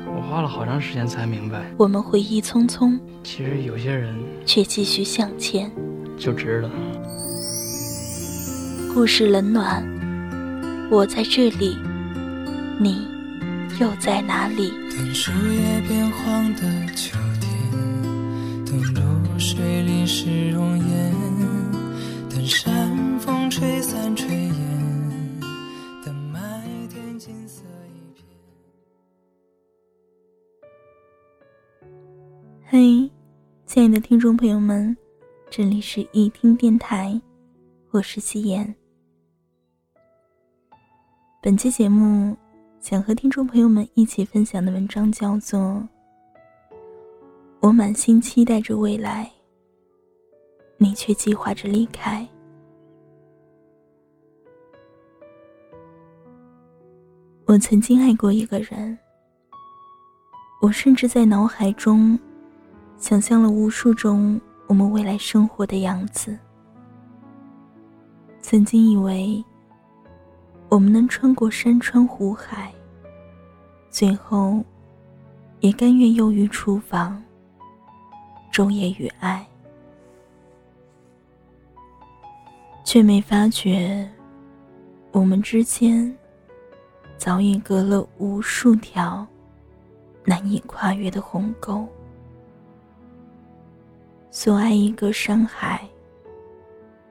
我花了好长时间才明白。我们回忆匆匆，其实有些人却继续向前，就值了。故事冷暖，我在这里，你又在哪里？等树叶变黄的秋天，等露水淋湿容颜，等山风吹散炊嘿，亲爱的听众朋友们，这里是一听电台，我是夕颜。本期节目想和听众朋友们一起分享的文章叫做《我满心期待着未来，你却计划着离开》。我曾经爱过一个人，我甚至在脑海中想象了无数种我们未来生活的样子。曾经以为我们能穿过山川湖海，最后也甘愿囿于厨房，昼夜与爱，却没发觉我们之间。早已隔了无数条难以跨越的鸿沟。所爱一个山海，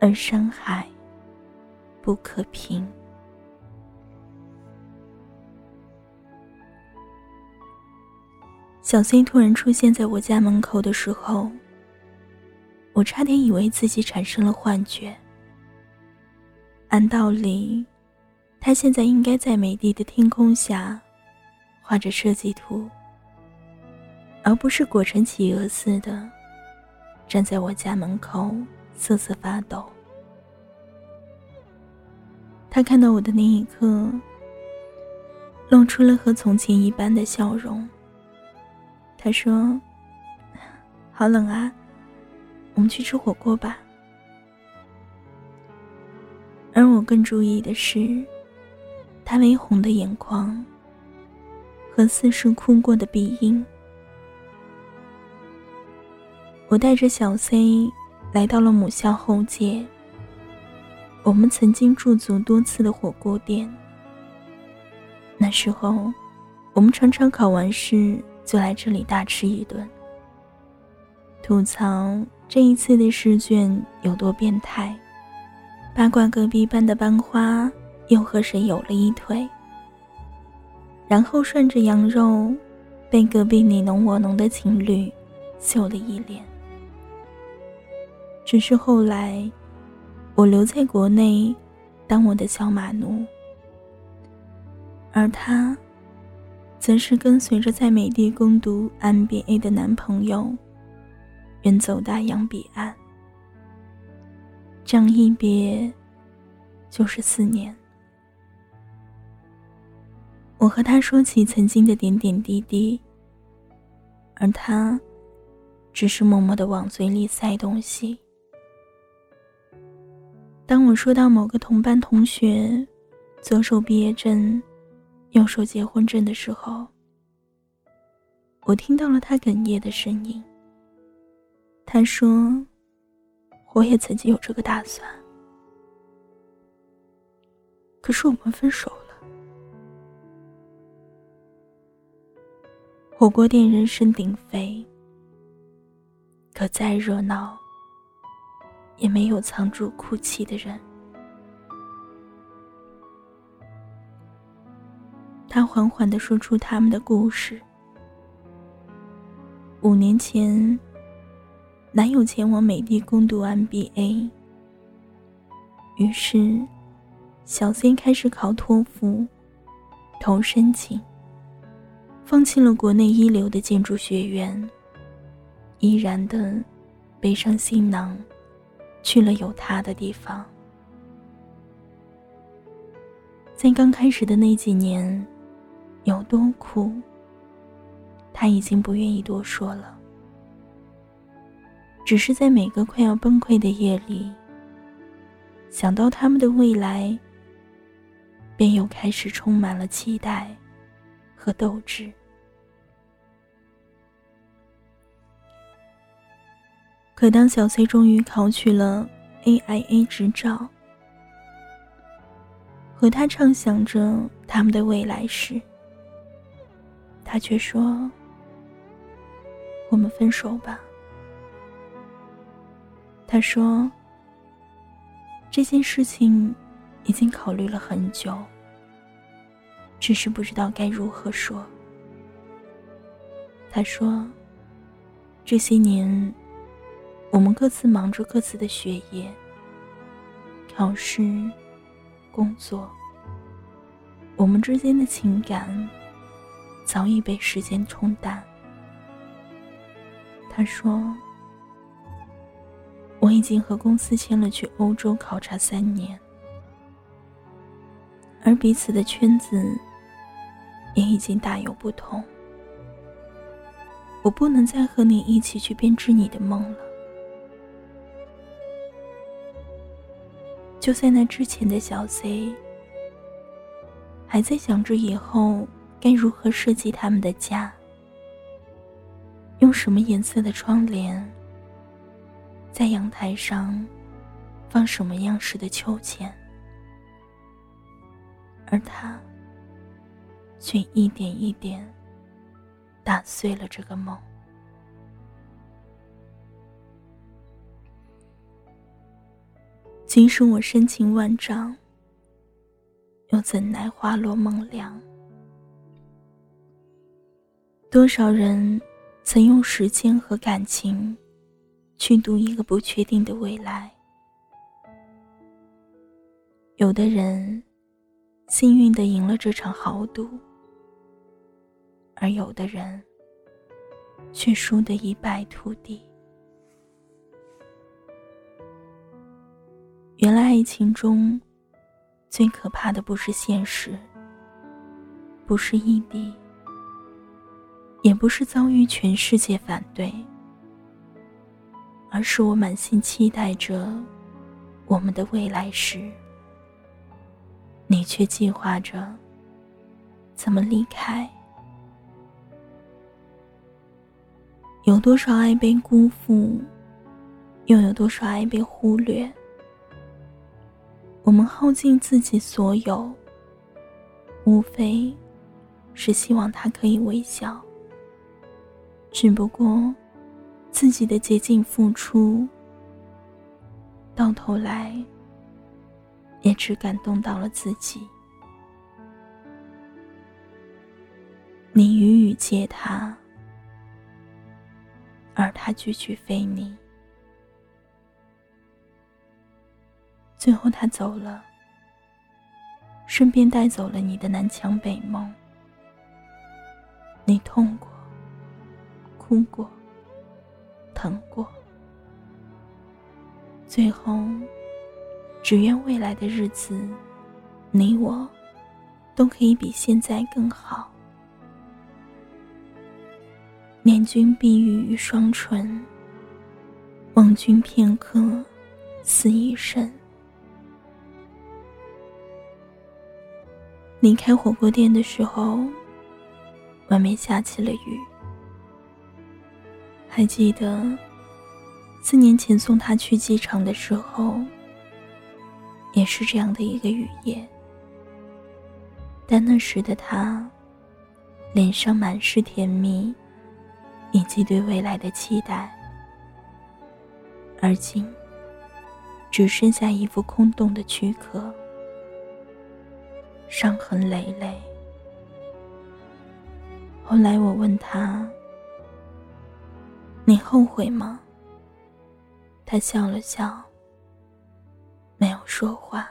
而山海不可平。小 C 突然出现在我家门口的时候，我差点以为自己产生了幻觉。按道理。他现在应该在美丽的天空下，画着设计图，而不是裹成企鹅似的站在我家门口瑟瑟发抖。他看到我的那一刻，露出了和从前一般的笑容。他说：“好冷啊，我们去吃火锅吧。”而我更注意的是。他微红的眼眶和似是哭过的鼻音。我带着小 C 来到了母校后街，我们曾经驻足多次的火锅店。那时候，我们常常考完试就来这里大吃一顿，吐槽这一次的试卷有多变态，八卦隔壁班的班花。又和谁有了一腿？然后涮着羊肉，被隔壁你侬我侬的情侣秀了一脸。只是后来，我留在国内，当我的小马奴，而他，则是跟随着在美帝攻读 MBA 的男朋友，远走大洋彼岸。这样一别，就是四年。我和他说起曾经的点点滴滴，而他只是默默的往嘴里塞东西。当我说到某个同班同学左手毕业证、右手结婚证的时候，我听到了他哽咽的声音。他说：“我也曾经有这个打算，可是我们分手了。”火锅店人声鼎沸，可再热闹，也没有藏住哭泣的人。他缓缓的说出他们的故事。五年前，男友前往美帝攻读 MBA，于是，小 C 开始考托福，投申请。放弃了国内一流的建筑学院，毅然的背上行囊，去了有他的地方。在刚开始的那几年，有多苦，他已经不愿意多说了。只是在每个快要崩溃的夜里，想到他们的未来，便又开始充满了期待和斗志。可当小 C 终于考取了 AIA 执照，和他畅想着他们的未来时，他却说：“我们分手吧。”他说：“这件事情已经考虑了很久，只是不知道该如何说。”他说：“这些年。”我们各自忙着各自的学业、考试、工作。我们之间的情感早已被时间冲淡。他说：“我已经和公司签了去欧洲考察三年，而彼此的圈子也已经大有不同。我不能再和你一起去编织你的梦了。”就在那之前的小 C，还在想着以后该如何设计他们的家，用什么颜色的窗帘，在阳台上放什么样式的秋千，而他却一点一点打碎了这个梦。即使我深情万丈，又怎奈花落梦凉？多少人曾用时间和感情去赌一个不确定的未来？有的人幸运的赢了这场豪赌，而有的人却输得一败涂地。原来爱情中，最可怕的不是现实，不是异地，也不是遭遇全世界反对，而是我满心期待着我们的未来时，你却计划着怎么离开。有多少爱被辜负，又有多少爱被忽略？我们耗尽自己所有，无非是希望他可以微笑。只不过，自己的竭尽付出，到头来也只感动到了自己。你予以接他，而他句句非你。最后，他走了，顺便带走了你的南墙北梦。你痛过，哭过，疼过，最后，只愿未来的日子，你我都可以比现在更好。念君碧玉于双唇，望君片刻思一生。离开火锅店的时候，外面下起了雨。还记得四年前送他去机场的时候，也是这样的一个雨夜。但那时的他，脸上满是甜蜜，以及对未来的期待。而今，只剩下一副空洞的躯壳。伤痕累累。后来我问他：“你后悔吗？”他笑了笑，没有说话。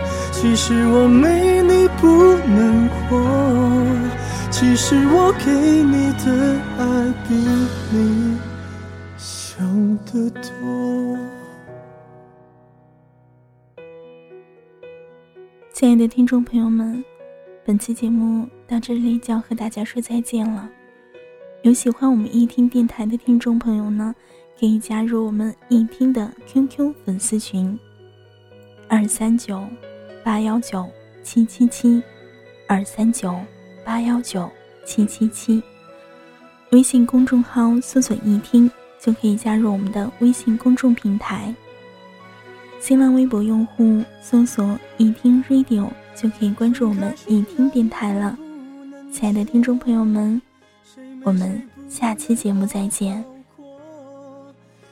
其实我没你不能活，其实我给你的爱比你想的多。亲爱的听众朋友们，本期节目到这里就要和大家说再见了。有喜欢我们一听电台的听众朋友呢，可以加入我们一听的 QQ 粉丝群：二三九。八幺九七七七，二三九八幺九七七七。微信公众号搜索“一听”就可以加入我们的微信公众平台。新浪微博用户搜索“一听 Radio” 就可以关注我们一听电台了。亲爱的听众朋友们，我们下期节目再见。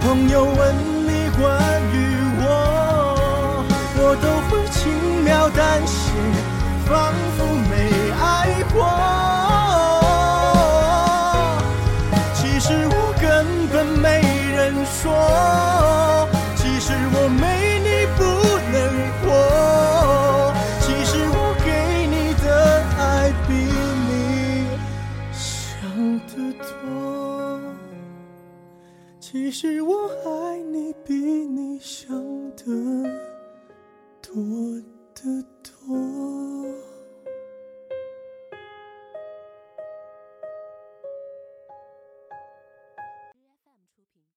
朋友问你关于我，我都会轻描淡写，仿佛没爱过。其实我根本没人说，